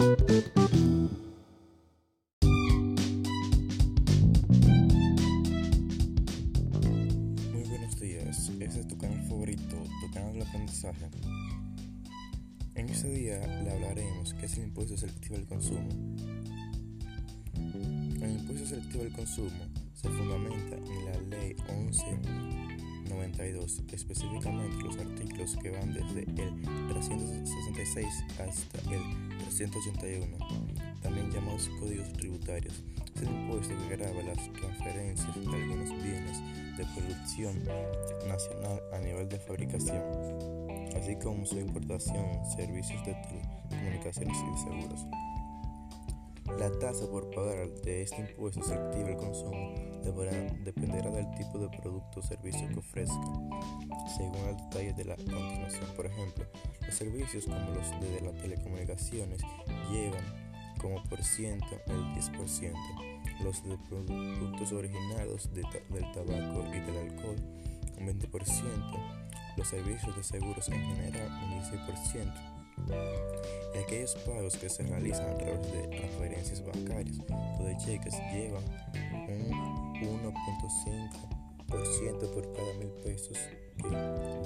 Muy buenos días, este es tu canal favorito, tu canal del aprendizaje. En este día le hablaremos qué es el impuesto selectivo al consumo. El impuesto selectivo al consumo se fundamenta en la ley 1192, específicamente los artículos que van desde el 366 hasta el 381, también llamados códigos tributarios. Es el impuesto que grava las transferencias de algunos bienes de producción nacional a nivel de fabricación, así como su importación, servicios de telecomunicaciones y de seguros. La tasa por pagar de este impuesto selectivo al consumo dependerá del tipo de producto o servicio que ofrezca, según el detalle de la continuación. Por ejemplo, los servicios como los de las telecomunicaciones llevan como por ciento el 10%, los de productos originados de del tabaco y del alcohol un 20%, los servicios de seguros en general un 16%, y aquellos pagos que se realizan a través de transferencias bancarias o de cheques llevan un 1.5% por cada mil pesos que.